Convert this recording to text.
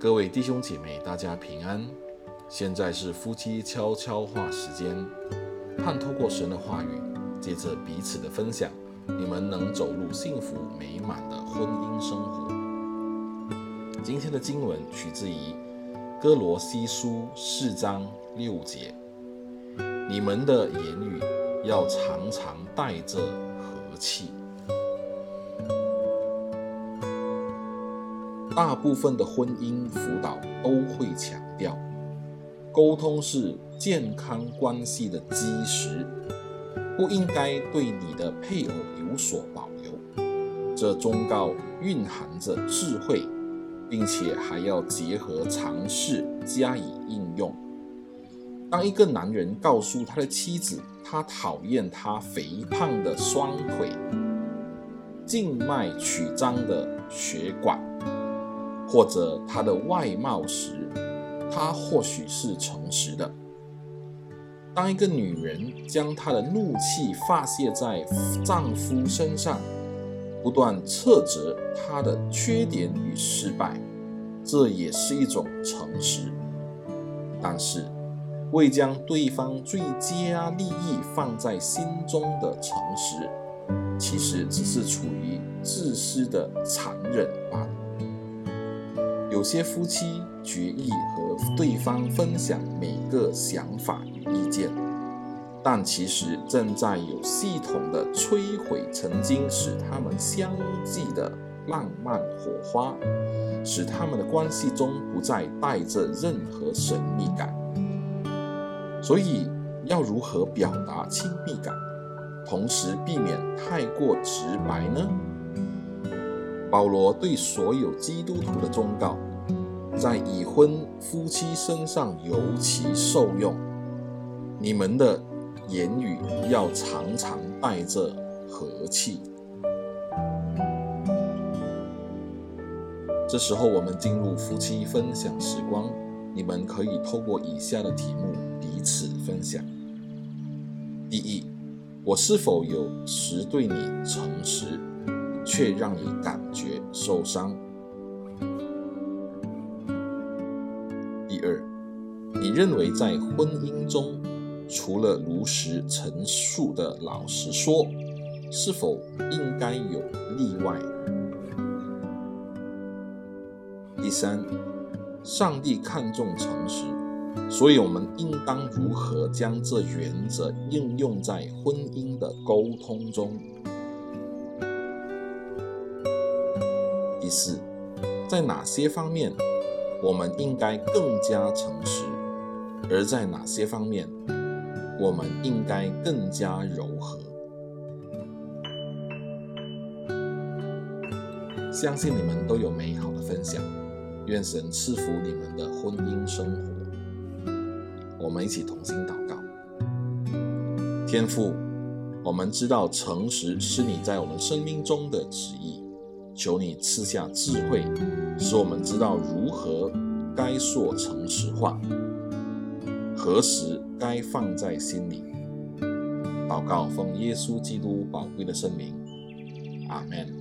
各位弟兄姐妹，大家平安。现在是夫妻悄悄话时间，盼透过神的话语，借着彼此的分享，你们能走入幸福美满的婚姻生活。今天的经文取自于哥罗西书四章六节，你们的言语要常常带着和气。大部分的婚姻辅导都会强调，沟通是健康关系的基石，不应该对你的配偶有所保留。这忠告蕴含着智慧，并且还要结合常识加以应用。当一个男人告诉他的妻子，他讨厌他肥胖的双腿、静脉曲张的血管。或者他的外貌时，他或许是诚实的。当一个女人将她的怒气发泄在丈夫身上，不断斥责他的缺点与失败，这也是一种诚实。但是，未将对方最佳利益放在心中的诚实，其实只是处于自私的残忍罢了。有些夫妻决意和对方分享每个想法与意见，但其实正在有系统地摧毁曾经使他们相继的浪漫火花，使他们的关系中不再带着任何神秘感。所以，要如何表达亲密感，同时避免太过直白呢？保罗对所有基督徒的忠告，在已婚夫妻身上尤其受用。你们的言语要常常带着和气。这时候，我们进入夫妻分享时光，你们可以透过以下的题目彼此分享：第一，我是否有时对你诚实？却让你感觉受伤。你认为在婚姻中，除了如实陈述的老实说，是否应该有例外？第三，上帝看重诚实，所以我们应当如何将这原则应用在婚姻的沟通中？第四，在哪些方面我们应该更加诚实，而在哪些方面我们应该更加柔和？相信你们都有美好的分享，愿神赐福你们的婚姻生活。我们一起同心祷告。天父，我们知道诚实是你在我们生命中的旨意。求你赐下智慧，使我们知道如何该说诚实话，何时该放在心里。祷告奉耶稣基督宝贵的圣名，阿门。